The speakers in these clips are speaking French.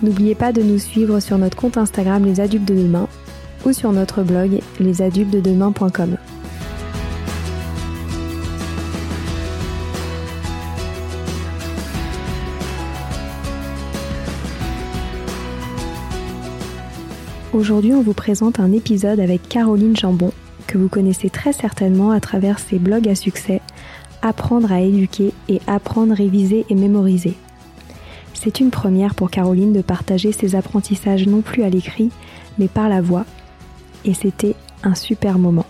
N'oubliez pas de nous suivre sur notre compte Instagram Les Adultes de Demain ou sur notre blog lesadultesdedemain.com. Aujourd'hui, on vous présente un épisode avec Caroline Jambon, que vous connaissez très certainement à travers ses blogs à succès Apprendre à éduquer et Apprendre, réviser et mémoriser. C'est une première pour Caroline de partager ses apprentissages non plus à l'écrit, mais par la voix. Et c'était un super moment.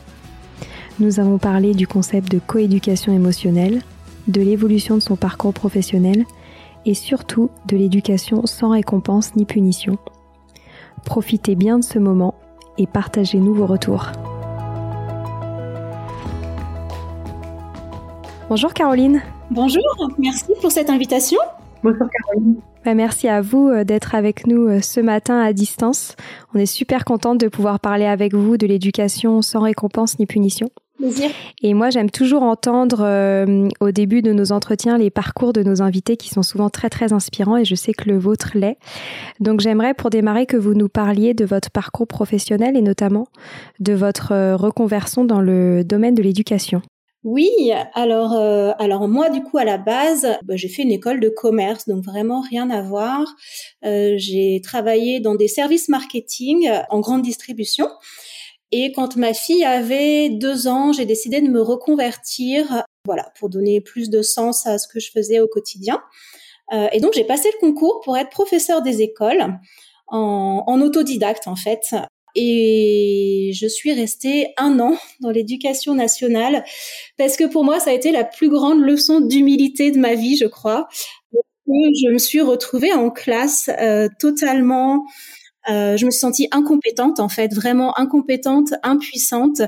Nous avons parlé du concept de coéducation émotionnelle, de l'évolution de son parcours professionnel et surtout de l'éducation sans récompense ni punition. Profitez bien de ce moment et partagez-nous vos retours. Bonjour Caroline. Bonjour, merci pour cette invitation. Bonjour Caroline. Bah, merci à vous euh, d'être avec nous euh, ce matin à distance. On est super contente de pouvoir parler avec vous de l'éducation sans récompense ni punition. Plaisir. Et moi, j'aime toujours entendre euh, au début de nos entretiens les parcours de nos invités qui sont souvent très très inspirants et je sais que le vôtre l'est. Donc j'aimerais pour démarrer que vous nous parliez de votre parcours professionnel et notamment de votre reconversion dans le domaine de l'éducation. Oui, alors euh, alors moi du coup à la base, bah, j'ai fait une école de commerce, donc vraiment rien à voir. Euh, j'ai travaillé dans des services marketing en grande distribution. Et quand ma fille avait deux ans, j'ai décidé de me reconvertir, voilà, pour donner plus de sens à ce que je faisais au quotidien. Euh, et donc j'ai passé le concours pour être professeur des écoles en, en autodidacte en fait. Et je suis restée un an dans l'éducation nationale parce que pour moi, ça a été la plus grande leçon d'humilité de ma vie, je crois. Je me suis retrouvée en classe euh, totalement euh, je me suis sentie incompétente en fait, vraiment incompétente, impuissante,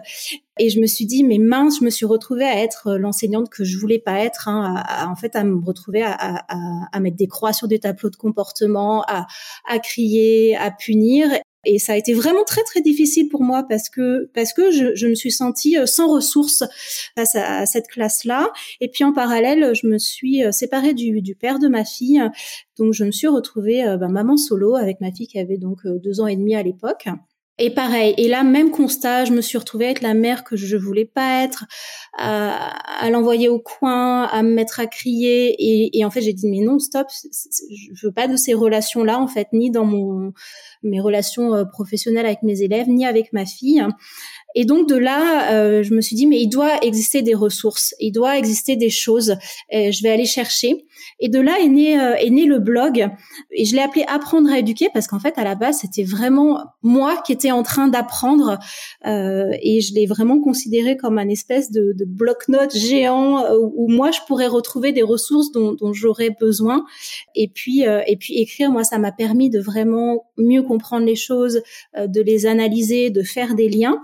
et je me suis dit mais mince, je me suis retrouvée à être l'enseignante que je voulais pas être, hein, en fait à me retrouver à, à, à, mettre des croix sur des tableaux de comportement, à, à crier, à punir, et ça a été vraiment très très difficile pour moi parce que parce que je, je me suis sentie euh, sans ressources face à, cette classe-là. Et puis en parallèle, je me suis euh, séparée du, du père de ma fille, donc je me suis retrouvée euh, ben, maman solo avec ma fille qui avait donc deux ans et demi à l'époque. Et pareil, et là, même constat, je me suis retrouvée avec la mère que je voulais pas être, à, à l'envoyer au coin, à me mettre à crier. Et, et en fait, j'ai dit, mais non, stop, je veux pas de ces relations-là, en fait, ni dans mon mes relations euh, professionnelles avec mes élèves, ni avec ma fille. Et donc de là, euh, je me suis dit mais il doit exister des ressources, il doit exister des choses. Et je vais aller chercher. Et de là est né euh, est né le blog. Et je l'ai appelé apprendre à éduquer parce qu'en fait à la base c'était vraiment moi qui étais en train d'apprendre euh, et je l'ai vraiment considéré comme un espèce de, de bloc-notes géant euh, où, moi je pourrais retrouver des ressources dont, dont j'aurais besoin. Et puis et puis écrire moi ça m'a permis de vraiment mieux comprendre les choses, de les analyser, de faire des liens.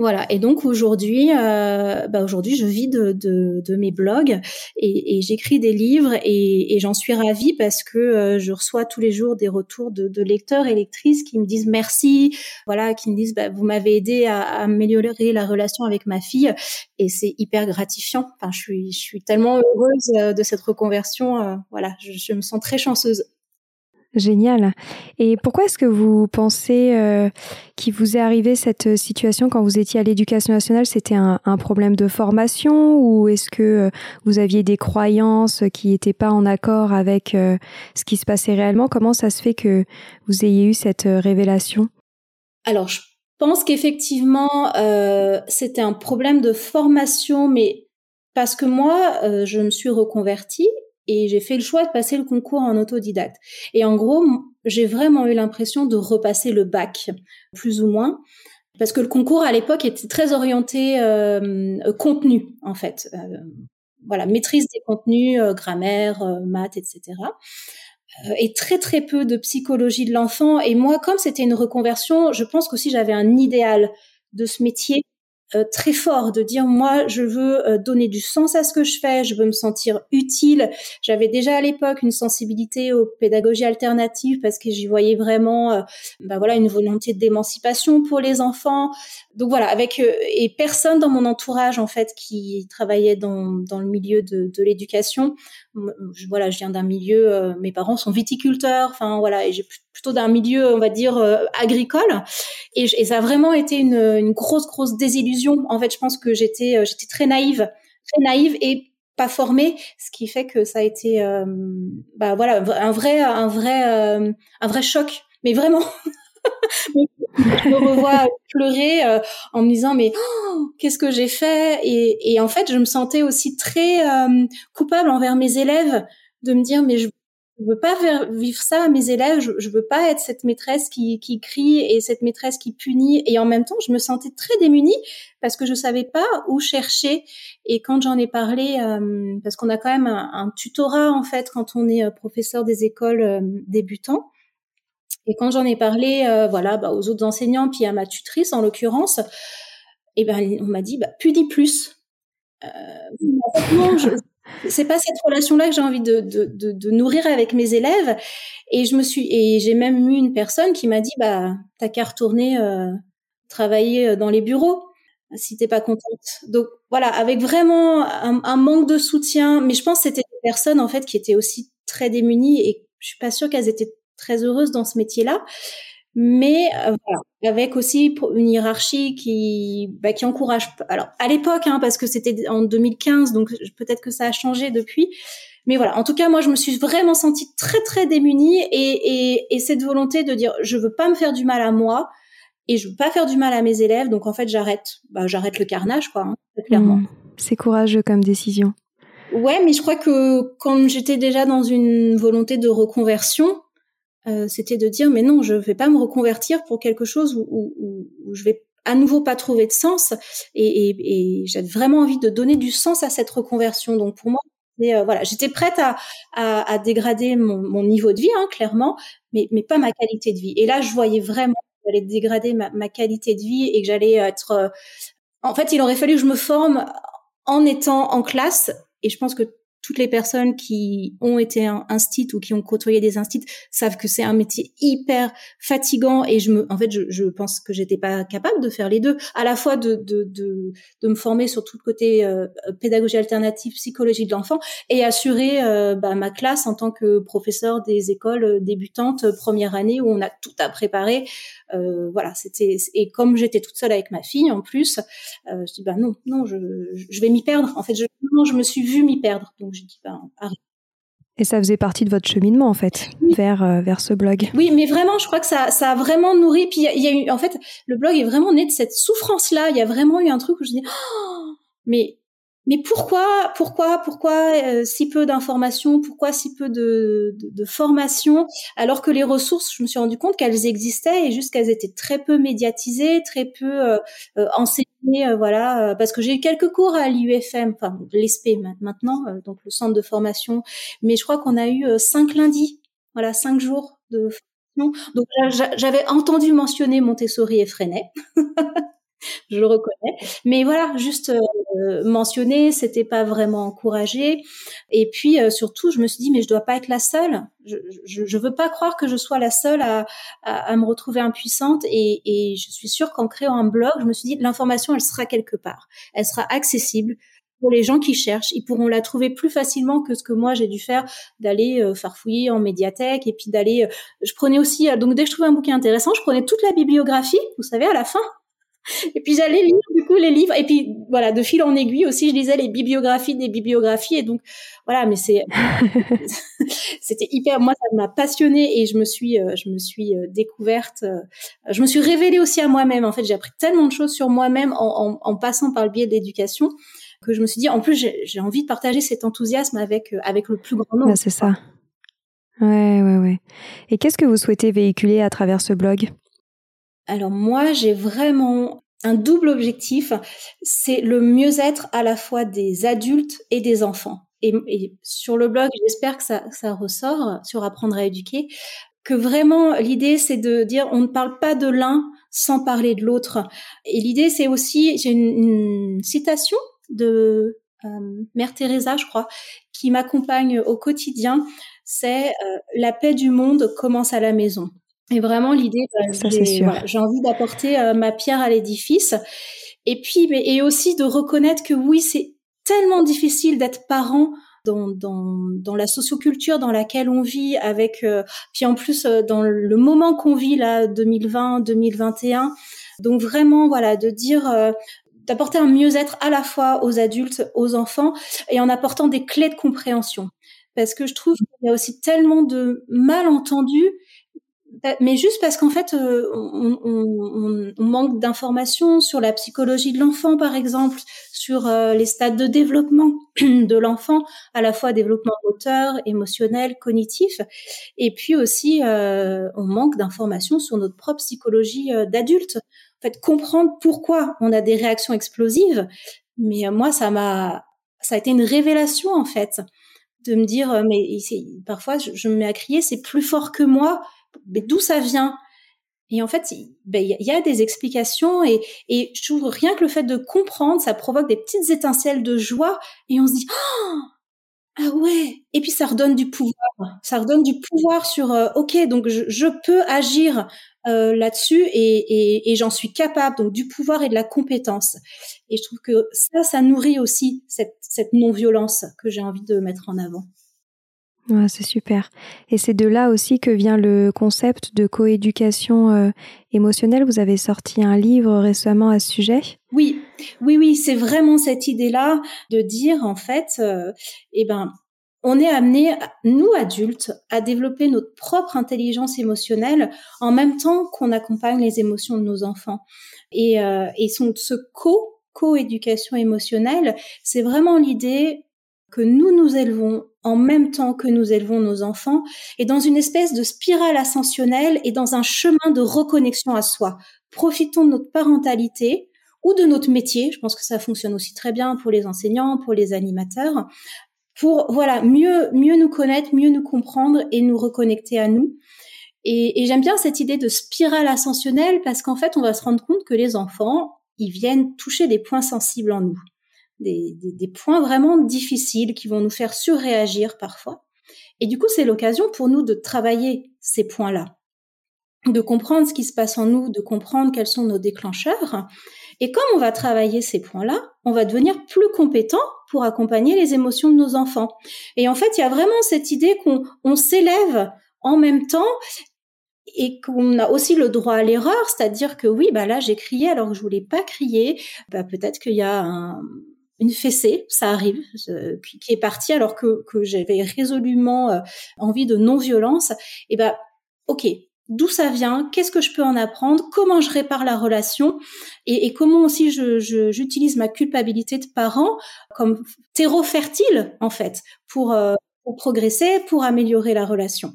Voilà. Et donc aujourd'hui, euh, bah aujourd'hui, je vis de, de, de mes blogs et, et j'écris des livres et, et j'en suis ravie parce que euh, je reçois tous les jours des retours de, de, lecteurs et lectrices qui me disent merci, voilà, qui me disent bah, vous m'avez aidé à, à, améliorer la relation avec ma fille et c'est hyper gratifiant. Enfin, je suis, je suis tellement heureuse euh, de cette reconversion. Euh, voilà, je, je me sens très chanceuse. Génial. Et pourquoi est-ce que vous pensez euh, qu'il vous est arrivé cette situation quand vous étiez à l'éducation nationale? C'était un, un, problème de formation ou est-ce que euh, vous aviez des croyances qui n'étaient pas en accord avec euh, ce qui se passait réellement? Comment ça se fait que vous ayez eu cette euh, révélation? Alors, je pense qu'effectivement, euh, c'était un problème de formation, mais parce que moi, je me suis reconvertie et j'ai fait le choix de passer le concours en autodidacte. Et en gros, j'ai vraiment eu l'impression de repasser le bac, plus ou moins, parce que le concours à l'époque était très orienté euh, contenu, en fait. Euh, voilà, maîtrise des contenus, euh, grammaire, euh, maths, etc. Euh, et très très peu de psychologie de l'enfant. Et moi, comme c'était une reconversion, je pense qu'aussi j'avais un idéal de ce métier euh, très fort de dire moi je veux euh, donner du sens à ce que je fais, je veux me sentir utile. J'avais déjà à l'époque une sensibilité aux pédagogies alternatives parce que j'y voyais vraiment euh, bah voilà une volonté d'émancipation pour les enfants. Donc voilà, avec et personne dans mon entourage en fait qui travaillait dans, dans le milieu de, de l'éducation. Voilà, je viens d'un milieu, mes parents sont viticulteurs, enfin voilà, et j'ai plutôt d'un milieu, on va dire, agricole. Et, et, ça a vraiment été une, une grosse, grosse désillusion en fait, je pense que j'étais euh, j'étais très naïve, très naïve et pas formée, ce qui fait que ça a été euh, bah voilà un vrai un vrai euh, un vrai choc, mais vraiment. je me revois pleurer euh, en me disant mais oh, qu'est-ce que j'ai fait? Et, et, en fait je me sentais aussi très euh, coupable envers mes élèves de me dire mais je je veux pas vivre ça à mes élèves. Je, je veux pas être cette maîtresse qui, qui crie et cette maîtresse qui punit. Et en même temps, je me sentais très démunie parce que je savais pas où chercher. Et quand j'en ai parlé, euh, parce qu'on a quand même un, un, tutorat en fait quand on est euh, professeur des écoles euh, débutants. Et quand j'en ai parlé, euh, voilà, bah, aux autres enseignants, puis à ma tutrice en l'occurrence, et eh ben on m'a dit, bah, punis plus. Euh, non, je, c'est pas cette relation-là que j'ai envie de, de, de, de, nourrir avec mes élèves. Et je me suis et j'ai même eu une personne qui m'a dit bah t'as qu'à retourner euh, travailler euh, dans les bureaux si t'es pas contente. Donc voilà, avec vraiment un, un, manque de soutien. Mais je pense que c'était des personnes en fait qui étaient aussi très démunies et je suis pas sûre qu'elles étaient très heureuses dans ce métier-là mais euh, voilà, avec aussi une hiérarchie qui bah, qui encourage. Alors à l'époque, hein, parce que c'était en 2015, donc peut-être que ça a changé depuis. Mais voilà, en tout cas, moi, je me suis vraiment sentie très très démunie et, et, et cette volonté de dire, je veux pas me faire du mal à moi et je veux pas faire du mal à mes élèves, donc en fait, j'arrête. Bah, j'arrête le carnage, quoi, hein, clairement. Mmh, c'est courageux comme décision. Ouais, mais je crois que quand j'étais déjà dans une volonté de reconversion, euh, c'était de dire mais non, je vais pas me reconvertir pour quelque chose où, où, où je vais à nouveau pas trouver de sens et, et, et j'avais vraiment envie de donner du sens à cette reconversion. Donc pour moi, euh, voilà, j'étais prête à, à, à dégrader mon, mon, niveau de vie, hein, clairement, mais, mais pas ma qualité de vie. Et là, je voyais vraiment que j'allais dégrader ma, ma, qualité de vie et que j'allais être. Euh, en fait, il aurait fallu que je me forme en étant en classe. Et je pense que toutes les personnes qui ont été un instit ou qui ont côtoyé des instits savent que c'est un métier hyper fatigant et je me, en fait, je, je pense que j'étais pas capable de faire les deux, à la fois de de de, de me former sur tout le côté euh, pédagogie alternative, psychologie de l'enfant et assurer euh, bah, ma classe en tant que professeur des écoles débutantes première année où on a tout à préparer. Euh, voilà, c'était et comme j'étais toute seule avec ma fille en plus, euh, je dis bah non, non, je, je vais m'y perdre. En fait, je, non, je me suis vue m'y perdre. Arrête. Et ça faisait partie de votre cheminement en fait oui. vers euh, vers ce blog. Oui, mais vraiment, je crois que ça ça a vraiment nourri. Puis il y, y, a eu en fait le blog est vraiment né de cette souffrance là. Il y a vraiment eu un truc où je dis oh, mais mais pourquoi, pourquoi, pourquoi euh, si peu d'informations, pourquoi si peu de, de, de formation, alors que les ressources, je me suis rendu compte qu'elles existaient et juste qu'elles étaient très peu médiatisées, très peu euh, euh, enseignées, euh, voilà. parce que j'ai eu quelques cours à l'UFM, enfin l'ESP maintenant, euh, donc le centre de formation, mais je crois qu'on a eu euh, cinq lundis, voilà, cinq jours de formation. Donc j'avais entendu mentionner Montessori et Freinet. je le reconnais. Mais voilà, juste euh, mentionner, c'était pas vraiment encouragé. Et puis euh, surtout, je me suis dit, mais je dois pas être la seule. Je, je, je veux pas croire que je sois la seule à, à, à me retrouver impuissante. Et, et je suis sûre qu'en créant un blog, je me suis dit, l'information, elle sera quelque part. Elle sera accessible pour les gens qui cherchent, ils pourront la trouver plus facilement que ce que moi j'ai dû faire d'aller euh, farfouiller en médiathèque et puis d'aller. je prenais aussi donc dès que je trouvais un bouquin intéressant, je prenais toute la bibliographie, vous savez, à la fin, et puis j'allais lire du coup les livres et puis voilà de fil en aiguille aussi je lisais les bibliographies des bibliographies et donc voilà mais c'est c'était hyper moi ça m'a passionnée et je me suis euh, je me suis euh, découverte euh, je me suis révélée aussi à moi-même en fait j'ai appris tellement de choses sur moi-même en, en, en, passant par le biais de l'éducation que je me suis dit en plus j'ai envie de partager cet enthousiasme avec avec le plus grand nombre. c'est ça. Ouais ouais ouais. Et qu'est-ce que vous souhaitez véhiculer à travers ce blog? Alors moi, j'ai vraiment un double objectif, c'est le mieux-être à la fois des adultes et des enfants. Et, sur le blog, j'espère que ça, ressort sur apprendre à éduquer, que vraiment l'idée c'est de dire on ne parle pas de l'un sans parler de l'autre. Et l'idée c'est aussi, j'ai une, citation de euh, Mère Teresa, je crois, qui m'accompagne au quotidien, c'est euh, la paix du monde commence à la maison. Et vraiment, l'idée, bah, j'ai envie d'apporter euh, ma pierre à l'édifice. Et puis, mais, et aussi de reconnaître que oui, c'est tellement difficile d'être parent dans, dans, dans, la socioculture dans laquelle on vit, avec euh, puis en plus euh, dans le moment qu'on vit là, 2020, 2021. Donc vraiment, voilà, de dire d'apporter un mieux-être à la fois aux adultes, aux enfants, et en apportant des clés de compréhension. Parce que je trouve qu'il y a aussi tellement de malentendus mais juste parce qu'en fait, euh, on, on, on, manque d'informations sur la psychologie de l'enfant, par exemple, sur euh, les stades de développement de l'enfant, à la fois développement moteur, émotionnel, cognitif, et puis aussi, euh, on manque d'informations sur notre propre psychologie d'adulte. En fait, comprendre pourquoi on a des réactions explosives. Mais moi, ça m'a, ça a été une révélation en fait, de me dire, mais parfois, je me mets à crier, c'est plus fort que moi mais d'où ça vient? Et en fait, ben, il y a des explications et, et je trouve rien que le fait de comprendre, ça provoque des petites étincelles de joie et on se dit oh, ah ouais. Et puis ça redonne du pouvoir. Ça redonne du pouvoir sur euh, ok donc je, je peux agir euh, là-dessus et, et, et j'en suis capable donc du pouvoir et de la compétence. Et je trouve que ça ça nourrit aussi cette, cette non violence que j'ai envie de mettre en avant c'est super. Et c'est de là aussi que vient le concept de coéducation euh, émotionnelle. Vous avez sorti un livre récemment à ce sujet? Oui, oui, oui, c'est vraiment cette idée-là de dire en fait, euh, eh ben, on est amené, nous adultes, à développer notre propre intelligence émotionnelle en même temps qu'on accompagne les émotions de nos enfants. Et, euh, et son, ce co co-éducation émotionnelle, c'est vraiment l'idée que nous nous élevons en même temps que nous élevons nos enfants et dans une espèce de spirale ascensionnelle et dans un chemin de reconnexion à soi. Profitons de notre parentalité ou de notre métier. Je pense que ça fonctionne aussi très bien pour les enseignants, pour les animateurs, pour voilà mieux mieux nous connaître, mieux nous comprendre et nous reconnecter à nous. Et, et j'aime bien cette idée de spirale ascensionnelle parce qu'en fait, on va se rendre compte que les enfants, ils viennent toucher des points sensibles en nous des, des, points vraiment difficiles qui vont nous faire surréagir parfois. Et du coup, c'est l'occasion pour nous de travailler ces points-là, de comprendre ce qui se passe en nous, de comprendre quels sont nos déclencheurs. Et comme on va travailler ces points-là, on va devenir plus compétent pour accompagner les émotions de nos enfants. Et en fait, il y a vraiment cette idée qu'on on s'élève en même temps et qu'on a aussi le droit à l'erreur, c'est-à-dire que oui, bah là j'ai crié alors que je voulais pas crier, bah peut-être qu'il y a un, une fessée, ça arrive, qui est partie alors que, j'avais résolument euh, envie de non-violence. Et ben, ok, d'où ça vient, qu'est-ce que je peux en apprendre, comment je répare la relation et, comment aussi j'utilise je, ma culpabilité de parent comme terreau fertile en fait pour, euh, pour progresser, pour améliorer la relation.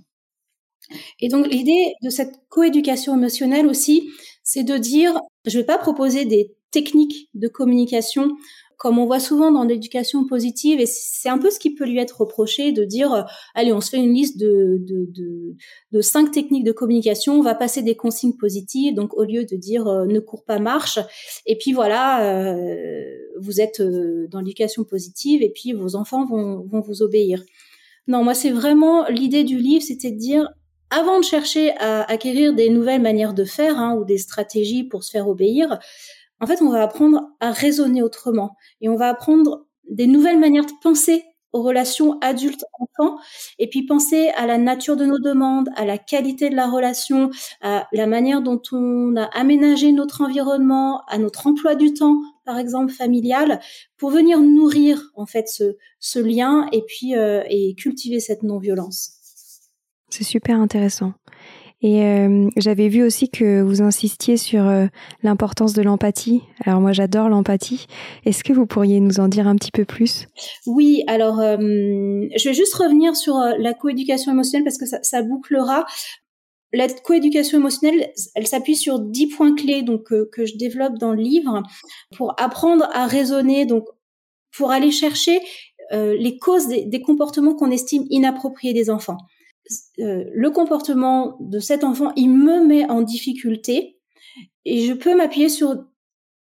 Et donc l'idée de cette coéducation émotionnelle aussi, c'est de dire, je vais pas proposer des techniques de communication comme on voit souvent dans l'éducation positive, et c'est un peu ce qui peut lui être reproché de dire, euh, allez, on se fait une liste de, de, de, de, cinq techniques de communication, on va passer des consignes positives, donc au lieu de dire euh, ne cours pas, marche, et puis voilà, euh, vous êtes dans l'éducation positive, et puis vos enfants vont, vont vous obéir. Non, moi c'est vraiment l'idée du livre, c'était de dire, avant de chercher à acquérir des nouvelles manières de faire hein, ou des stratégies pour se faire obéir, en fait, on va apprendre à raisonner autrement et on va apprendre des nouvelles manières de penser aux relations adultes-enfants et puis penser à la nature de nos demandes, à la qualité de la relation, à la manière dont on a aménagé notre environnement, à notre emploi du temps, par exemple familial, pour venir nourrir en fait ce, lien et puis euh, et cultiver cette non-violence. C'est super intéressant. Et euh, j'avais vu aussi que vous insistiez sur euh, l'importance de l'empathie. Alors moi j'adore l'empathie. Est-ce que vous pourriez nous en dire un petit peu plus? Oui, alors euh, je vais juste revenir sur la coéducation émotionnelle parce que ça, bouclera. La coéducation émotionnelle, elle s'appuie sur dix points clés donc que je développe dans le livre pour apprendre à raisonner, donc pour aller chercher les causes des comportements qu'on estime inappropriés des enfants. Euh, le comportement de cet enfant, il me met en difficulté et je peux m'appuyer sur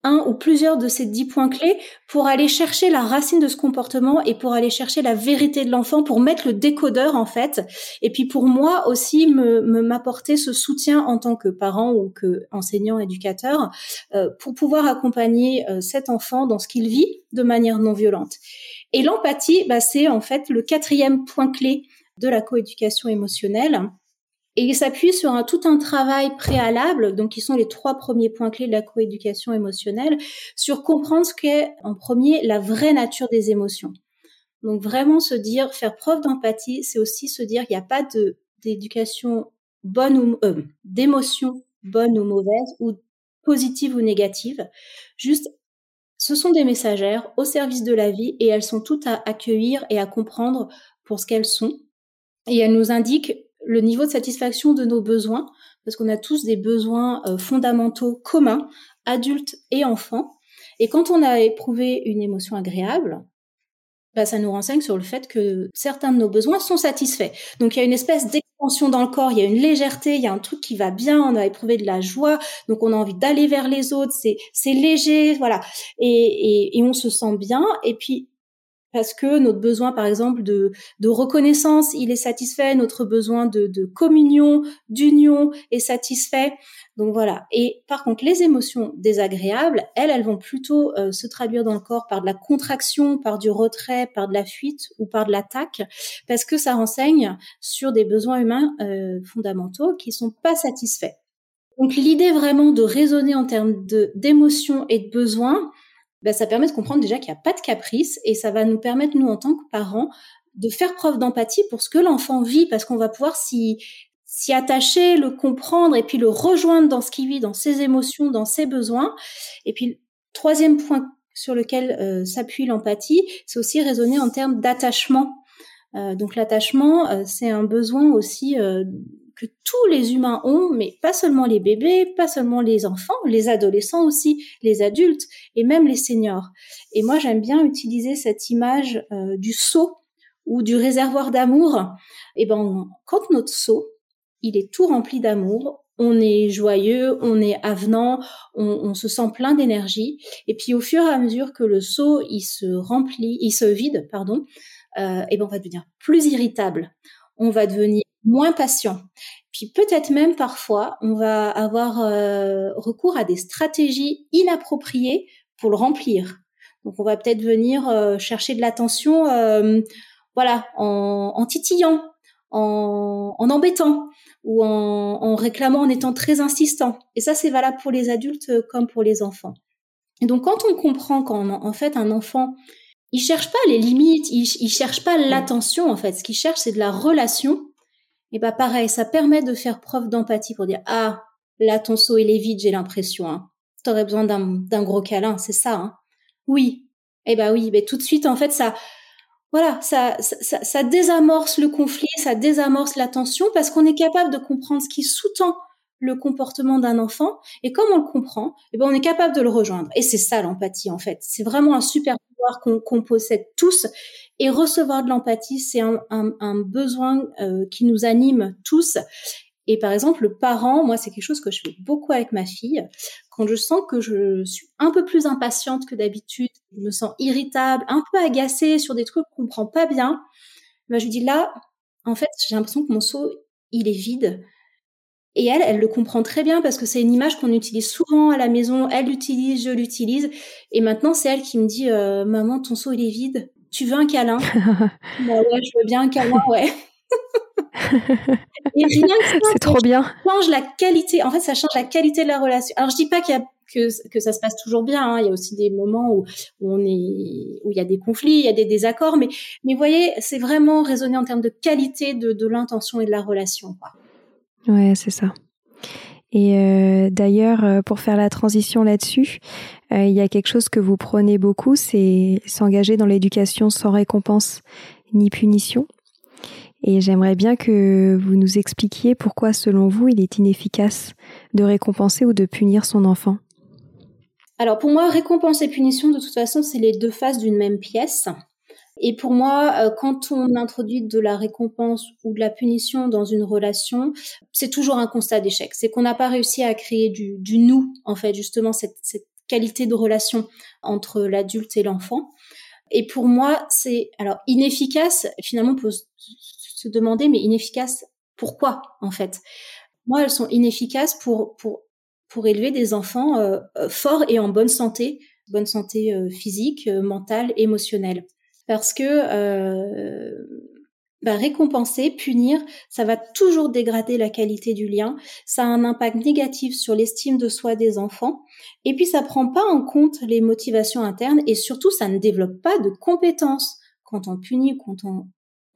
un ou plusieurs de ces dix points clés pour aller chercher la racine de ce comportement et pour aller chercher la vérité de l'enfant, pour mettre le décodeur en fait, et puis pour moi aussi me m'apporter ce soutien en tant que parent ou que enseignant éducateur euh, pour pouvoir accompagner euh, cet enfant dans ce qu'il vit de manière non violente. Et l'empathie, bah, c'est en fait le quatrième point clé de la coéducation émotionnelle. Et il s'appuie sur un, tout un travail préalable, donc qui sont les trois premiers points clés de la coéducation émotionnelle, sur comprendre ce qu'est en premier la vraie nature des émotions. Donc vraiment se dire, faire preuve d'empathie, c'est aussi se dire qu'il n'y a pas d'éducation bonne ou euh, d'émotion bonne ou mauvaise ou positive ou négative. Juste, ce sont des messagères au service de la vie et elles sont toutes à accueillir et à comprendre pour ce qu'elles sont et elle nous indique le niveau de satisfaction de nos besoins, parce qu'on a tous des besoins euh, fondamentaux communs, adultes et enfants. Et quand on a éprouvé une émotion agréable, bah, ça nous renseigne sur le fait que certains de nos besoins sont satisfaits. Donc il y a une espèce d'expansion dans le corps, il y a une légèreté, il y a un truc qui va bien, on a éprouvé de la joie, donc on a envie d'aller vers les autres, c'est léger, voilà, et, et, et on se sent bien. Et puis parce que notre besoin, par exemple, de, reconnaissance, il est satisfait, notre besoin de, de communion, d'union est satisfait. Donc voilà. Et par contre, les émotions désagréables, elles, elles vont plutôt euh, se traduire dans le corps par de la contraction, par du retrait, par de la fuite ou par de l'attaque, parce que ça renseigne sur des besoins humains euh, fondamentaux qui sont pas satisfaits. Donc l'idée vraiment de raisonner en termes d'émotions et de besoins, ben, ça permet de comprendre déjà qu'il n'y a pas de caprice et ça va nous permettre, nous, en tant que parents, de faire preuve d'empathie pour ce que l'enfant vit parce qu'on va pouvoir s'y s'y attacher, le comprendre et puis le rejoindre dans ce qu'il vit, dans ses émotions, dans ses besoins. Et puis, troisième point sur lequel euh, s'appuie l'empathie, c'est aussi raisonner en termes d'attachement. Euh, donc l'attachement, euh, c'est un besoin aussi que tous les humains ont, mais pas seulement les bébés, pas seulement les enfants, les adolescents aussi, les adultes et même les seniors. Et moi, j'aime bien utiliser cette image euh, du seau ou du réservoir d'amour. Et ben, quand notre seau, il est tout rempli d'amour, on est joyeux, on est avenant, on, se sent plein d'énergie. Et puis au fur et à mesure que le seau il se remplit, il se vide, pardon, euh, et ben on va devenir plus irritable, on va devenir moins patient. Puis peut-être même parfois, on va avoir euh, recours à des stratégies inappropriées pour le remplir. Donc on va peut-être venir euh, chercher de l'attention, euh, voilà, en, en titillant, en, en, embêtant ou en, en, réclamant, en étant très insistant. Et ça, c'est valable pour les adultes comme pour les enfants. Et donc quand on comprend qu'en en fait un enfant il cherche pas les limites, il, il cherche pas l'attention en fait. Ce qu'il cherche, c'est de la relation et bah pareil, ça permet de faire preuve d'empathie pour dire ah là ton seau il est vide, j'ai l'impression. Hein. T'aurais besoin d'un gros câlin, c'est ça. Hein. Oui. Et eh bah oui, mais tout de suite en fait ça voilà, ça, ça, ça désamorce le conflit, ça désamorce la tension parce qu'on est capable de comprendre ce qui sous-tend le comportement d'un enfant et comme on le comprend, eh ben on est capable de le rejoindre. Et c'est ça l'empathie en fait. C'est vraiment un super qu'on possède tous. Et recevoir de l'empathie, c'est un, besoin euh, qui nous anime tous. Et par exemple, le parent, moi, c'est quelque chose que je fais beaucoup avec ma fille. Quand je sens que je suis un peu plus impatiente que d'habitude, je me sens irritable, un peu agacée sur des trucs qu'on comprend pas bien, ben, je dis là, en fait, j'ai l'impression que mon seau, il est vide. Et elle, elle le comprend très bien parce que c'est une image qu'on utilise souvent à la maison. Elle l'utilise, je l'utilise. Et maintenant, c'est elle qui me dit euh, Maman, ton seau, il est vide. Tu veux un câlin Bah ouais, je veux bien un câlin, ouais. et rien que c'est trop bien. change la qualité. En fait, ça change la qualité de la relation. Alors, je dis pas qu'il y a que, que ça se passe toujours bien. Hein. Il y a aussi des moments où, où, on est, où il y a des conflits, il y a des désaccords. Mais, mais vous voyez, c'est vraiment raisonner en termes de qualité de, de l'intention et de la relation. Quoi. Ouais, c'est ça. Et euh, d'ailleurs, euh, pour faire la transition là-dessus, euh, il y a quelque chose que vous prenez beaucoup, c'est s'engager dans l'éducation sans récompense ni punition. Et j'aimerais bien que vous nous expliquiez pourquoi, selon vous, il est inefficace de récompenser ou de punir son enfant. Alors pour moi, récompense et punition, de toute façon, c'est les deux faces d'une même pièce. Et pour moi, euh, quand on introduit de la récompense ou de la punition dans une relation, c'est toujours un constat d'échec. C'est qu'on n'a pas réussi à créer du, du, nous, en fait, justement, cette, cette qualité de relation entre l'adulte et l'enfant. Et pour moi, c'est alors inefficace. Finalement, on peut se demander, mais inefficace, pourquoi en fait? Moi, elles sont inefficaces pour pour pour élever des enfants euh, euh, forts et en bonne santé, bonne santé physique, mentale, émotionnelle parce que euh, bah, récompenser, punir, ça va toujours dégrader la qualité du lien, ça a un impact négatif sur l'estime de soi des enfants, et puis ça prend pas en compte les motivations internes, et surtout ça ne développe pas de compétences. Quand on punit, quand on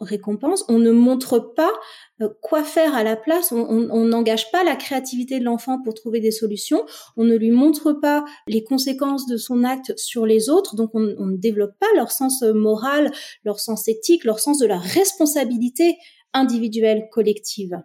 récompense, on ne montre pas euh, quoi faire à la place, on n'engage pas la créativité de l'enfant pour trouver des solutions, on ne lui montre pas les conséquences de son acte sur les autres, donc on, ne développe pas leur sens euh, moral, leur sens éthique, leur sens de la responsabilité individuelle collective.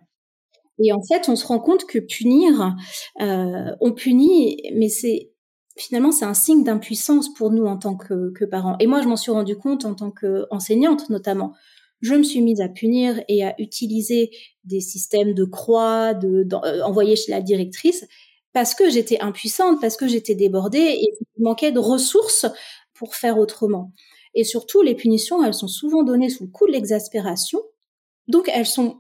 Et en fait, on se rend compte que punir, euh, on punit, mais c'est finalement c'est un signe d'impuissance pour nous en tant que, que parents. Et moi, je m'en suis rendu compte en tant qu'enseignante notamment je me suis mise à punir et à utiliser des systèmes de croix, de, euh, envoyer chez la directrice, parce que j'étais impuissante, parce que j'étais débordée et manquait de ressources pour faire autrement. Et surtout, les punitions, elles sont souvent données sous le coup de l'exaspération, donc elles sont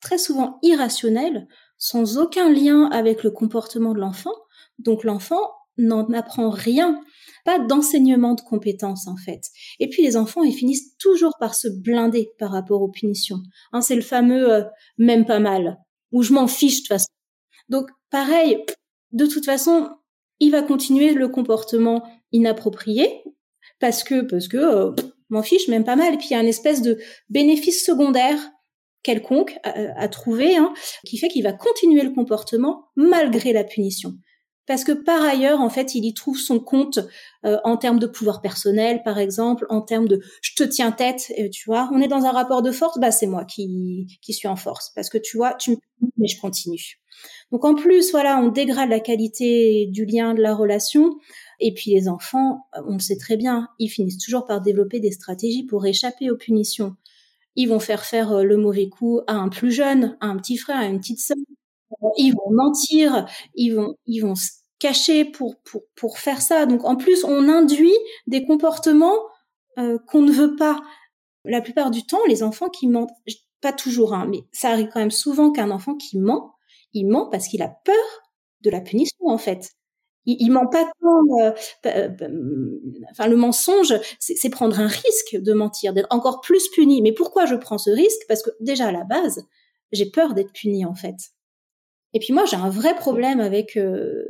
très souvent irrationnelles, sans aucun lien avec le comportement de l'enfant. Donc l'enfant n'en apprend rien pas d'enseignement de compétences en fait. Et puis les enfants, ils finissent toujours par se blinder par rapport aux punitions. Hein, c'est le fameux euh, même pas mal ou je m'en fiche de toute façon. Donc pareil, de toute façon, il va continuer le comportement inapproprié parce que parce que euh, m'en fiche même pas mal. Et puis il y a une espèce de bénéfice secondaire quelconque à, trouver hein, qui fait qu'il va continuer le comportement malgré la punition parce que par ailleurs, en fait, il y trouve son compte euh, en termes de pouvoir personnel, par exemple, en termes de je te tiens tête, tu vois. On est dans un rapport de force, bah c'est moi qui qui suis en force, parce que tu vois, tu me mais je continue. Donc en plus, voilà, on dégrade la qualité du lien, de la relation. Et puis les enfants, on le sait très bien, ils finissent toujours par développer des stratégies pour échapper aux punitions. Ils vont faire faire euh, le mauvais coup à un plus jeune, à un petit frère, à une petite sœur. Ils vont mentir, ils vont, ils vont caché pour, pour, pour faire ça. Donc en plus, on induit des comportements euh, qu'on ne veut pas. La plupart du temps, les enfants qui mentent, pas toujours, hein, mais ça arrive quand même souvent qu'un enfant qui ment, il ment parce qu'il a peur de la punition en fait. Il, ment pas tant. Euh, euh, enfin, le mensonge, c'est prendre un risque de mentir, d'être encore plus puni. Mais pourquoi je prends ce risque? Parce que déjà à la base, j'ai peur d'être puni en fait. Et puis moi, j'ai un vrai problème avec euh,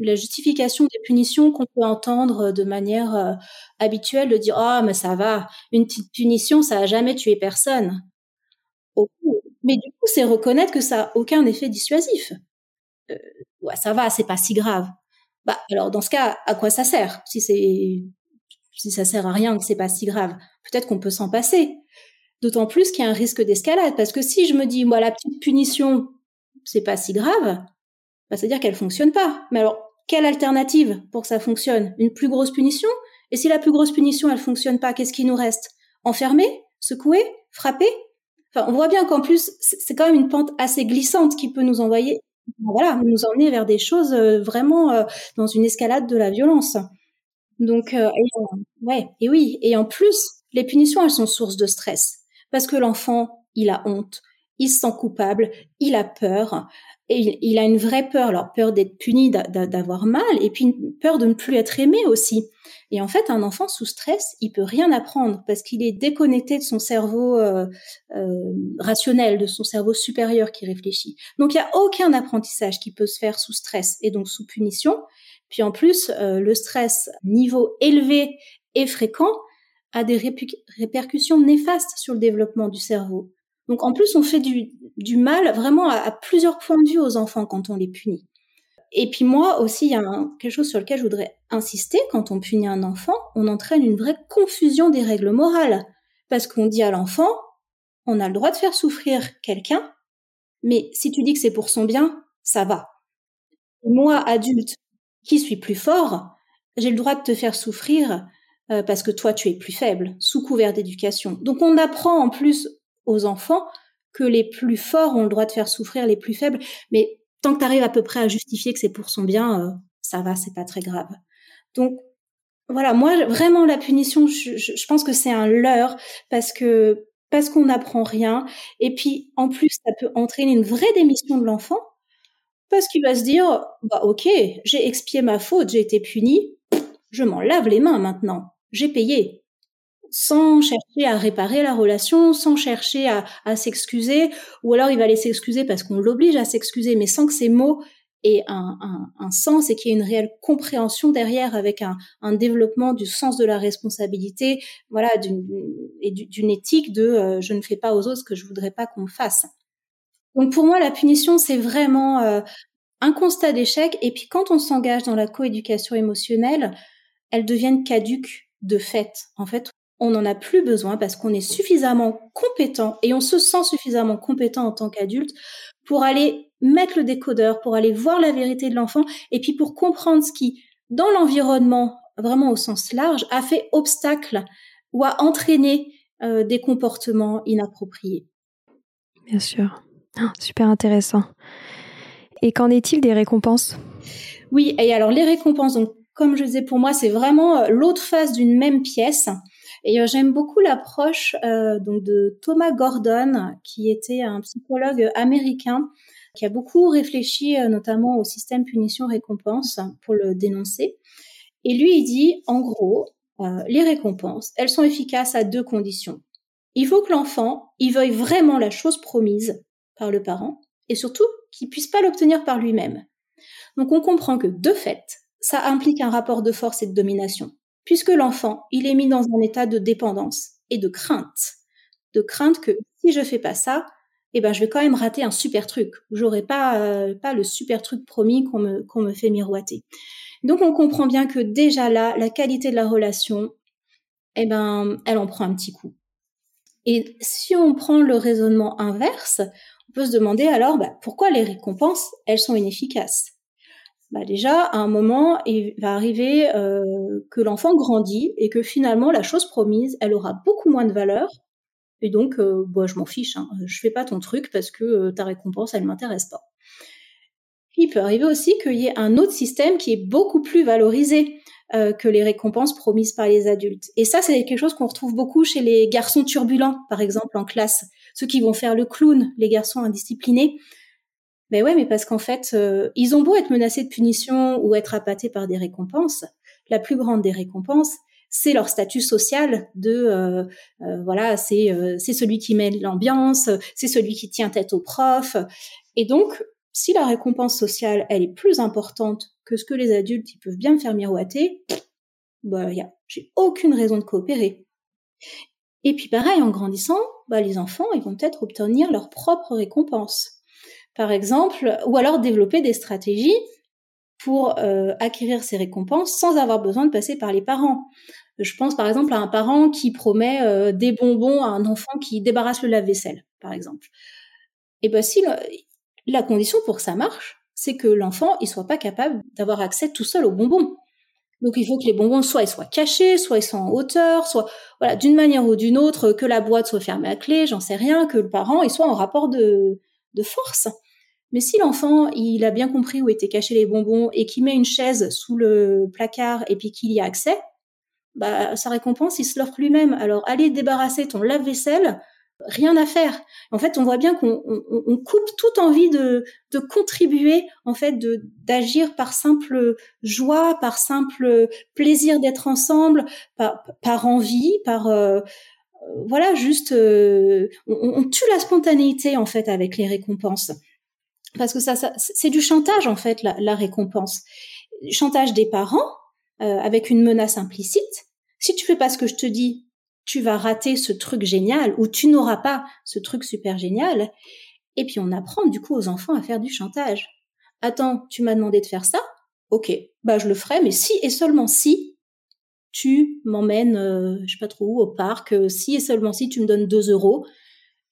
la justification des punitions qu'on peut entendre de manière euh, habituelle de dire oh mais ça va. Une petite punition ça a jamais tué personne mais du coup c'est reconnaître que ça a aucun effet dissuasif. Euh, ouais ça va c'est pas si grave. Bah alors dans ce cas à quoi ça sert? Si c'est si ça sert à rien que c'est pas si grave peut-être qu'on peut s'en passer. D'autant plus qu'il y a un risque d'escalade parce que si je me dis moi la petite punition c'est pas si grave, bah, c'est-à-dire qu'elle fonctionne pas. Mais alors, quelle alternative pour que ça fonctionne? Une plus grosse punition? Et si la plus grosse punition, elle fonctionne pas, qu'est-ce qui nous reste? Enfermer? Secouer? Frapper? On voit bien qu'en plus, c'est quand même une pente assez glissante qui peut nous envoyer, voilà, nous emmener vers des choses euh, vraiment euh, dans une escalade de la violence. Donc, euh, ouais, et oui. Et en plus, les punitions, elles sont source de stress. Parce que l'enfant, il a honte, il se sent coupable, il a peur, et il, a une vraie peur, alors peur d'être puni, d'avoir mal, et puis peur de ne plus être aimé aussi. Et en fait, un enfant sous stress, il peut rien apprendre parce qu'il est déconnecté de son cerveau euh, euh, rationnel, de son cerveau supérieur qui réfléchit. Donc il n'y a aucun apprentissage qui peut se faire sous stress et donc sous punition. Puis en plus, euh, le stress niveau élevé et fréquent a des répercussions néfastes sur le développement du cerveau. Donc en plus, on fait du, mal vraiment à, plusieurs points de vue aux enfants quand on les punit. Et puis moi aussi, il y a quelque chose sur lequel je voudrais insister. Quand on punit un enfant, on entraîne une vraie confusion des règles morales. Parce qu'on dit à l'enfant, on a le droit de faire souffrir quelqu'un, mais si tu dis que c'est pour son bien, ça va. Moi, adulte, qui suis plus fort, j'ai le droit de te faire souffrir euh, parce que toi, tu es plus faible, sous couvert d'éducation. Donc on apprend en plus aux enfants que les plus forts ont le droit de faire souffrir les plus faibles. Mais tant que tu arrives à peu près à justifier que c'est pour son bien, euh, ça va, c'est pas très grave. Donc voilà, moi vraiment la punition, je, pense que c'est un leurre parce que parce qu'on n'apprend rien. Et puis en plus, ça peut entraîner une vraie démission de l'enfant parce qu'il va se dire bah ok, j'ai expié ma faute, j'ai été puni, je m'en lave les mains maintenant, j'ai payé sans chercher à réparer la relation, sans chercher à, s'excuser, ou alors il va aller s'excuser parce qu'on l'oblige à s'excuser, mais sans que ces mots aient un, sens et qu'il y ait une réelle compréhension derrière avec un, développement du sens de la responsabilité, voilà, et d'une éthique de euh, je ne fais pas aux autres ce que je voudrais pas qu'on me fasse. Donc pour moi, la punition, c'est vraiment euh, un constat d'échec. Et puis quand on s'engage dans la coéducation émotionnelle, elles deviennent caduques de fait. En fait, on n'en a plus besoin parce qu'on est suffisamment compétent et on se sent suffisamment compétent en tant qu'adulte pour aller mettre le décodeur, pour aller voir la vérité de l'enfant et puis pour comprendre ce qui, dans l'environnement, vraiment au sens large, a fait obstacle ou a entraîné euh, des comportements inappropriés. Bien sûr. Ah, super intéressant. Et qu'en est-il des récompenses? Oui, et alors les récompenses, donc, comme je disais, pour moi, c'est vraiment euh, l'autre face d'une même pièce. Et euh, j'aime beaucoup l'approche euh, donc de Thomas Gordon, qui était un psychologue américain qui a beaucoup réfléchi euh, notamment au système punition-récompense pour le dénoncer. Et lui, il dit, en gros, les récompenses, elles sont efficaces à deux conditions. Il faut que l'enfant, il veuille vraiment la chose promise par le parent, et surtout qu'il puisse pas l'obtenir par lui-même. Donc on comprend que de fait, ça implique un rapport de force et de domination puisque l'enfant, il est mis dans un état de dépendance et de crainte. De crainte que si je fais pas ça, eh ben, je vais quand même rater un super truc. J'aurai pas, euh, pas le super truc promis qu'on me, qu'on me fait miroiter. Donc, on comprend bien que déjà là, la qualité de la relation, eh ben, elle en prend un petit coup. Et si on prend le raisonnement inverse, on peut se demander alors, bah, pourquoi les récompenses, elles sont inefficaces? Bah déjà, à un moment, il va arriver euh, que l'enfant grandit et que finalement, la chose promise, elle aura beaucoup moins de valeur. Et donc, euh, bah, je m'en fiche, hein, je fais pas ton truc parce que euh, ta récompense, elle m'intéresse pas. Il peut arriver aussi qu'il y ait un autre système qui est beaucoup plus valorisé euh, que les récompenses promises par les adultes. Et ça, c'est quelque chose qu'on retrouve beaucoup chez les garçons turbulents, par exemple, en classe. Ceux qui vont faire le clown, les garçons indisciplinés. Mais ouais, mais parce qu'en fait, euh, ils ont beau être menacés de punition ou être appâtés par des récompenses, la plus grande des récompenses, c'est leur statut social de euh, euh, voilà, c'est c'est celui qui mène l'ambiance, c'est celui qui tient tête au prof. Et donc, si la récompense sociale, elle est plus importante que ce que les adultes ils peuvent bien me faire miroiter, bah y a, j'ai aucune raison de coopérer. Et puis pareil, en grandissant, bah, les enfants, ils vont peut-être obtenir leur propre récompense par exemple, ou alors développer des stratégies pour euh, acquérir ces récompenses sans avoir besoin de passer par les parents. Je pense par exemple à un parent qui promet euh, des bonbons à un enfant qui débarrasse le lave-vaisselle, par exemple. Et ben si La condition pour que ça marche, c'est que l'enfant il soit pas capable d'avoir accès tout seul aux bonbons. Donc il faut que les bonbons soit ils soient cachés, soit ils soient en hauteur, soit voilà d'une manière ou d'une autre que la boîte soit fermée à clé, j'en sais rien, que le parent il soit en rapport de force. Mais si l'enfant il a bien compris où étaient cachés les bonbons et qu'il met une chaise sous le placard et puis qu'il y a accès, bah sa récompense il se l'offre lui-même. Alors allez débarrasser ton lave-vaisselle, rien à faire. En fait, on voit bien qu'on coupe toute envie de, de contribuer, en fait, de d'agir par simple joie, par simple plaisir d'être ensemble, par, par envie, par euh, voilà, juste euh, on, tue la spontanéité en fait avec les récompenses, parce que c'est du chantage en fait la, la récompense, chantage des parents euh, avec une menace implicite. Si tu fais pas ce que je te dis, tu vas rater ce truc génial ou tu n'auras pas ce truc super génial. Et puis on apprend du coup aux enfants à faire du chantage. Attends, tu m'as demandé de faire ça? Ok, bah je le ferai, mais si et seulement si tu m'emmènes, euh, je sais pas trop où, au parc, euh, si et seulement si tu me donnes 2 euros.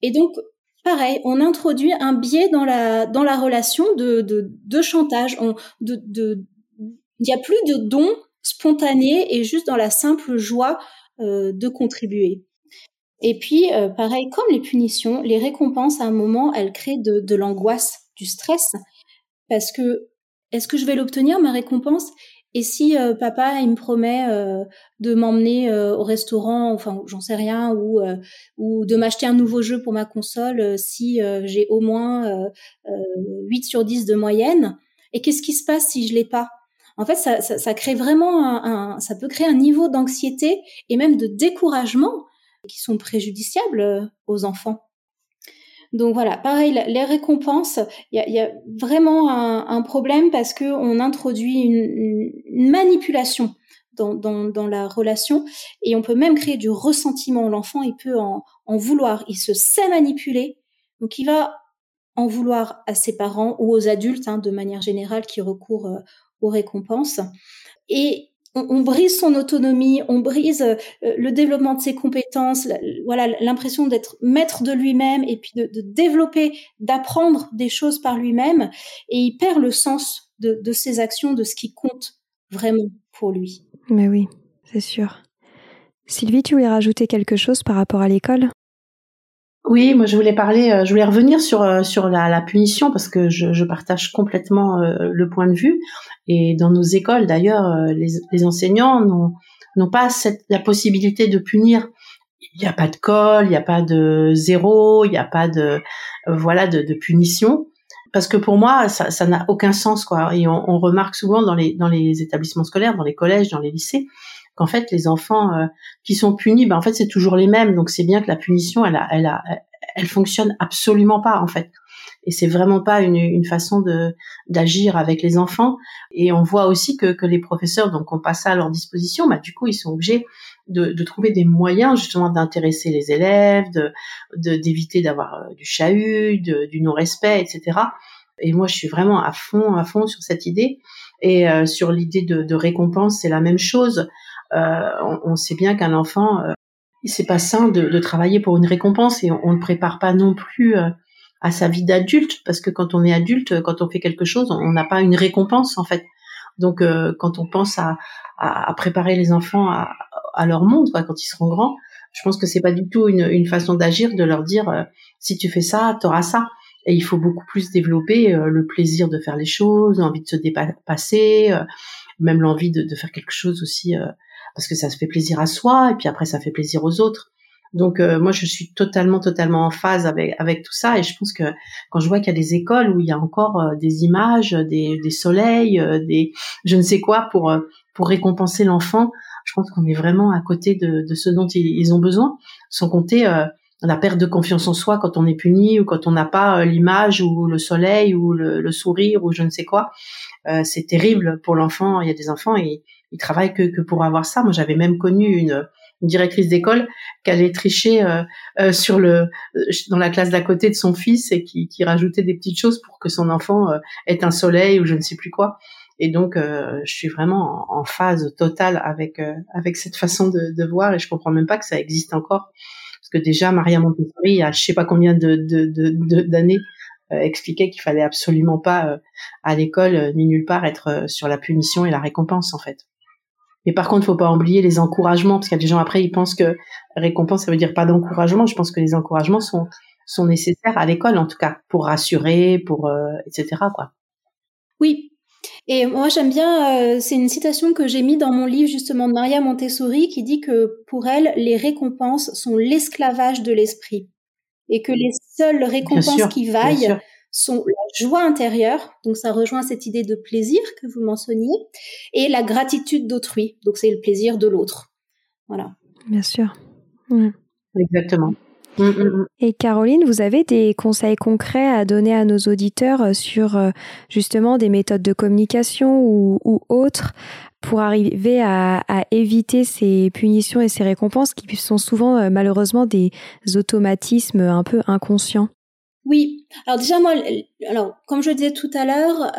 Et donc, pareil, on introduit un biais dans la, relation de, chantage. On, de, de, il n'y a plus de dons spontanés et juste dans la simple joie euh, de contribuer. Et puis, euh, pareil, comme les punitions, les récompenses, à un moment, elles créent de, de l'angoisse, du stress, parce que est-ce que je vais l'obtenir, ma récompense? Et si euh, papa, il me promet de m'emmener au restaurant, enfin, j'en sais rien, ou, de m'acheter un nouveau jeu pour ma console, si j'ai au moins 8 sur 10 de moyenne, et qu'est-ce qui se passe si je l'ai pas? En fait, ça, crée vraiment ça peut créer un niveau d'anxiété et même de découragement qui sont préjudiciables euh, aux enfants. Donc voilà, pareil, les récompenses, il y a, vraiment un, problème parce que on introduit une, manipulation dans, la relation et on peut même créer du ressentiment. L'enfant, il peut en, en vouloir, il se sait manipuler, donc il va en vouloir à ses parents ou aux adultes hein, de manière générale qui recourent euh, aux récompenses. Et on, brise son autonomie, on brise euh, le développement de ses compétences, voilà l'impression d'être maître de lui-même et puis de, développer, d'apprendre des choses par lui-même, et il perd le sens de, de ses actions, de ce qui compte vraiment pour lui. Mais oui, c'est sûr. Sylvie, tu voulais rajouter quelque chose par rapport à l'école? Oui, moi je voulais parler, euh, je voulais revenir sur euh, sur la, la punition parce que je, je partage complètement euh, le point de vue. Et dans nos écoles d'ailleurs les, les enseignants n'ont pas cette, la possibilité de punir. Il n'y a pas de colle, il n'y a pas de zéro, il n'y a pas de voilà de, de, punition. Parce que pour moi ça ça n'a aucun sens quoi. Et on, on, remarque souvent dans les dans les établissements scolaires, dans les collèges, dans les lycées qu'en fait les enfants euh, qui sont punis, ben en fait c'est toujours les mêmes. Donc c'est bien que la punition, elle a, elle a, elle fonctionne absolument pas en fait. Et c'est vraiment pas une, une façon de d'agir avec les enfants. Et on voit aussi que, que les professeurs, donc on passe ça à leur disposition, bah du coup ils sont obligés de, de trouver des moyens justement d'intéresser les élèves, de d'éviter d'avoir euh, du chahut, du non-respect, etc. Et moi, je suis vraiment à fond, à fond sur cette idée. Et euh, sur l'idée de, de récompense, c'est la même chose. Euh, on, sait bien qu'un enfant, euh, c'est pas sain de, de, travailler pour une récompense et on, ne prépare pas non plus euh, à sa vie d'adulte parce que quand on est adulte, quand on fait quelque chose, on n'a pas une récompense en fait. Donc quand on pense à, à, préparer les enfants à, à leur monde, quoi, quand ils seront grands, je pense que c'est pas du tout une, une façon d'agir de leur dire si tu fais ça, tu auras ça. Et il faut beaucoup plus développer le plaisir de faire les choses, l'envie de se dépasser, même l'envie de, de, faire quelque chose aussi parce que ça se fait plaisir à soi et puis après ça fait plaisir aux autres. Donc euh, moi je suis totalement totalement en phase avec avec tout ça et je pense que quand je vois qu'il y a des écoles où il y a encore euh, des images, des, des soleils, euh, des je ne sais quoi pour pour récompenser l'enfant, je pense qu'on est vraiment à côté de, de ce dont ils, ont besoin, sans compter la perte de confiance en soi quand on est puni ou quand on n'a pas l'image ou le soleil ou le, le, sourire ou je ne sais quoi. c'est terrible pour l'enfant. Il y a des enfants et il travaille que, que pour avoir ça. Moi, j'avais même connu une, une directrice d'école qui allait tricher euh, euh, sur le dans la classe d'à côté de son fils et qui, qui rajoutait des petites choses pour que son enfant euh, ait un soleil ou je ne sais plus quoi. Et donc, euh, je suis vraiment en, phase totale avec avec cette façon de, de, voir et je comprends même pas que ça existe encore parce que déjà Maria Montessori, a je sais pas combien de d'années expliquait qu'il fallait absolument pas à l'école ni nulle part être sur la punition et la récompense en fait. Mais par contre, faut pas oublier les encouragements parce qu'il y a des gens après ils pensent que récompense ça veut dire pas d'encouragement. Je pense que les encouragements sont sont nécessaires à l'école en tout cas pour rassurer, pour etc quoi. Oui, et moi, j'aime bien, euh, c'est une citation que j'ai mise dans mon livre justement de Maria Montessori qui dit que pour elle, les récompenses sont l'esclavage de l'esprit. Et que les seules récompenses qui vaillent sont la joie intérieure, donc ça rejoint cette idée de plaisir que vous mentionniez, et la gratitude d'autrui, donc c'est le plaisir de l'autre. Voilà. Bien sûr. Exactement. Mm, mm, mm. Et Caroline, vous avez des conseils concrets à donner à nos auditeurs euh, sur euh, justement des méthodes de communication ou, autres pour arriver à, éviter ces punitions et ces récompenses qui sont souvent euh, malheureusement des automatismes un peu inconscients? Oui. Alors déjà moi, comme je disais tout à l'heure,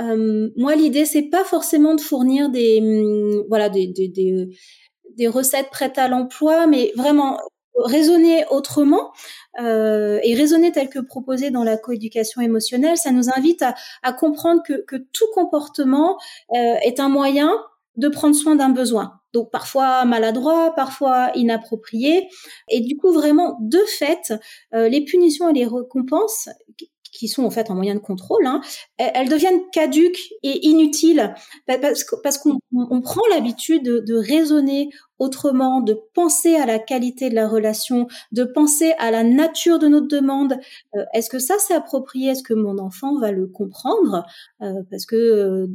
moi l'idée c'est pas forcément de fournir des voilà des, recettes prêtes à l'emploi, mais vraiment raisonner autrement euh, et raisonner tel que proposé dans la coéducation émotionnelle, ça nous invite à, comprendre que, que, tout comportement euh, est un moyen de prendre soin d'un besoin. Donc parfois maladroit, parfois inapproprié. Et du coup, vraiment, de fait, euh, les punitions et les récompenses qui sont en fait un moyen de contrôle, hein, elles deviennent caduques et inutiles parce qu'on prend l'habitude de, raisonner autrement, de penser à la qualité de la relation, de penser à la nature de notre demande. Euh, est-ce que ça c'est approprié? Est-ce que mon enfant va le comprendre? Euh, Parce que euh,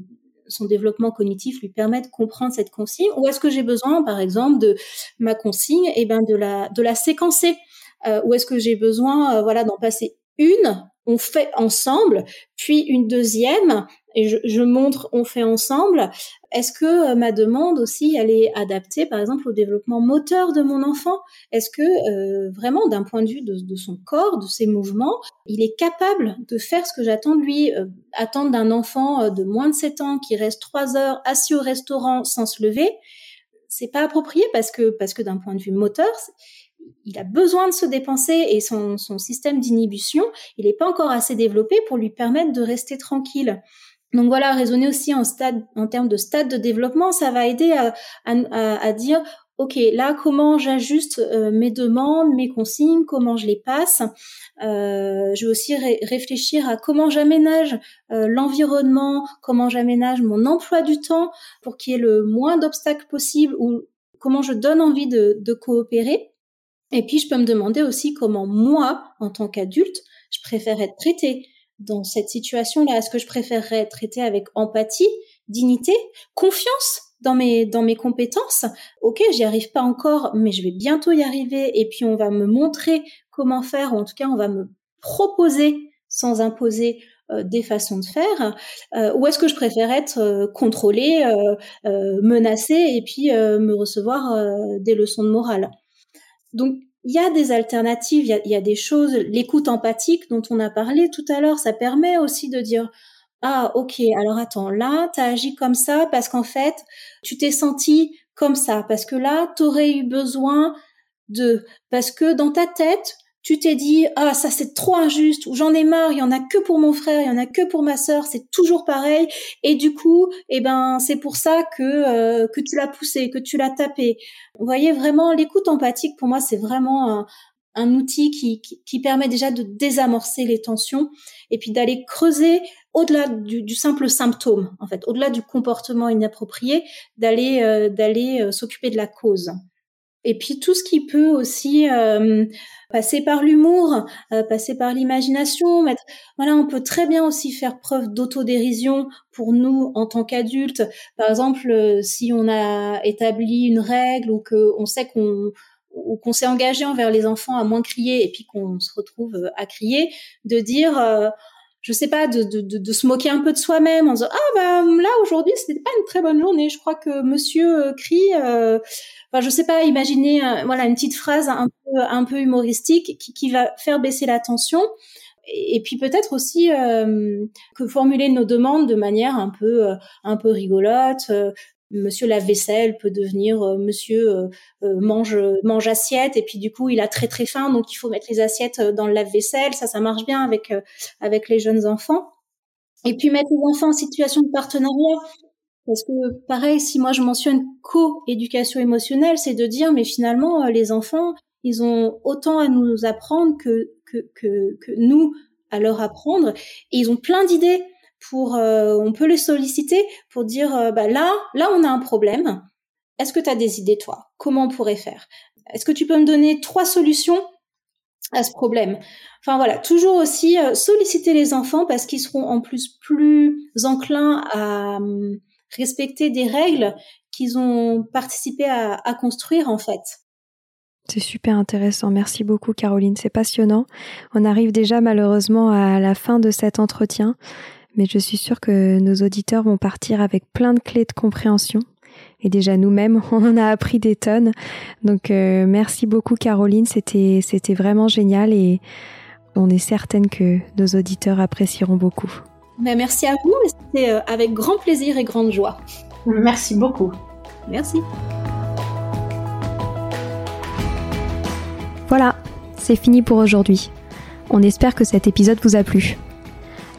son développement cognitif lui permet de comprendre cette consigne ou est-ce que j'ai besoin par exemple de ma consigne eh ben de la de la séquencer? Ou est-ce que j'ai besoin voilà d'en passer une on fait ensemble, puis une deuxième, et je, montre on fait ensemble. Est-ce que euh, ma demande aussi, elle est adaptée, par exemple, au développement moteur de mon enfant? Est-ce que euh, vraiment, d'un point de vue de, son corps, de ses mouvements, il est capable de faire ce que j'attends de lui euh, Attendre d'un enfant de moins de 7 ans qui reste 3 heures assis au restaurant sans se lever, c'est pas approprié parce que parce que d'un point de vue moteur, il a besoin de se dépenser et son, système d'inhibition, il n'est pas encore assez développé pour lui permettre de rester tranquille. Donc voilà, raisonner aussi en stade, en termes de stade de développement, ça va aider à, dire, ok, là comment j'ajuste euh, mes demandes, mes consignes, comment je les passe? Euh, je vais aussi réfléchir à comment j'aménage euh, l'environnement, comment j'aménage mon emploi du temps pour qu'il y ait le moins d'obstacles possible ou comment je donne envie de coopérer. Et puis, je peux me demander aussi comment moi, en tant qu'adulte, je préfère être traité dans cette situation-là. Est-ce que je préférerais être traité avec empathie, dignité, confiance dans mes dans mes compétences? Ok, j'y arrive pas encore, mais je vais bientôt y arriver. Et puis, on va me montrer comment faire, ou en tout cas, on va me proposer sans imposer euh, des façons de faire euh, ou est-ce que je préfère être euh, contrôlée, menacée et puis me recevoir des leçons de morale? Donc, il y a des alternatives, il y a, des choses, l'écoute empathique dont on a parlé tout à l'heure, ça permet aussi de dire, ah, ok, alors attends, là, tu as agi comme ça parce qu'en fait, tu t'es senti comme ça, parce que là, tu aurais eu besoin de, parce que dans ta tête, tu t'es dit ah ça c'est trop injuste ou j'en ai marre, il y en a que pour mon frère, il y en a que pour ma sœur, c'est toujours pareil et du coup eh ben c'est pour ça que euh, que tu l'as poussé, que tu l'as tapé. Vous voyez vraiment l'écoute empathique pour moi c'est vraiment un, un outil qui, qui, permet déjà de désamorcer les tensions et puis d'aller creuser au-delà du, du, simple symptôme en fait, au-delà du comportement inapproprié, d'aller euh, d'aller euh, s'occuper de la cause. Et puis tout ce qui peut aussi euh, passer par l'humour, euh, passer par l'imagination, mettre voilà, on peut très bien aussi faire preuve d'autodérision pour nous en tant qu'adultes. Par exemple, euh, si on a établi une règle ou que on sait qu'on ou qu'on s'est engagé envers les enfants à moins crier et puis qu'on se retrouve à crier, de dire je sais pas, de, de, de, se moquer un peu de soi-même en disant ah bah là aujourd'hui c'était pas une très bonne journée. Je crois que Monsieur euh, crie. Euh, enfin je sais pas, imaginer euh, voilà une petite phrase un peu un peu humoristique qui, qui va faire baisser la tension. Et, puis peut-être aussi que formuler nos demandes de manière un peu un peu rigolote. Monsieur lave-vaisselle peut devenir euh, Monsieur euh, euh, mange mange assiette et puis du coup il a très très faim donc il faut mettre les assiettes dans le lave-vaisselle. Ça ça marche bien avec avec les jeunes enfants. Et puis mettre les enfants en situation de partenariat. Parce que pareil, si moi je mentionne co-éducation émotionnelle, c'est de dire mais finalement les enfants ils ont autant à nous apprendre que que que, que nous à leur apprendre et ils ont plein d'idées euh, on peut les solliciter pour dire, euh, bah là, là on a un problème. Est-ce que tu as des idées toi? Comment on pourrait faire? Est-ce que tu peux me donner trois solutions à ce problème? Enfin voilà, toujours aussi euh, solliciter les enfants parce qu'ils seront en plus plus enclins à hum, respecter des règles qu'ils ont participé à, à construire en fait. C'est super intéressant. Merci beaucoup, Caroline. C'est passionnant. On arrive déjà malheureusement à la fin de cet entretien mais je suis sûre que nos auditeurs vont partir avec plein de clés de compréhension. Et déjà nous-mêmes, on en a appris des tonnes. Donc euh, merci beaucoup Caroline, c'était c'était vraiment génial et on est certaine que nos auditeurs apprécieront beaucoup. Mais merci à vous, c'était euh, avec grand plaisir et grande joie. Merci beaucoup. Merci. Voilà, c'est fini pour aujourd'hui. On espère que cet épisode vous a plu.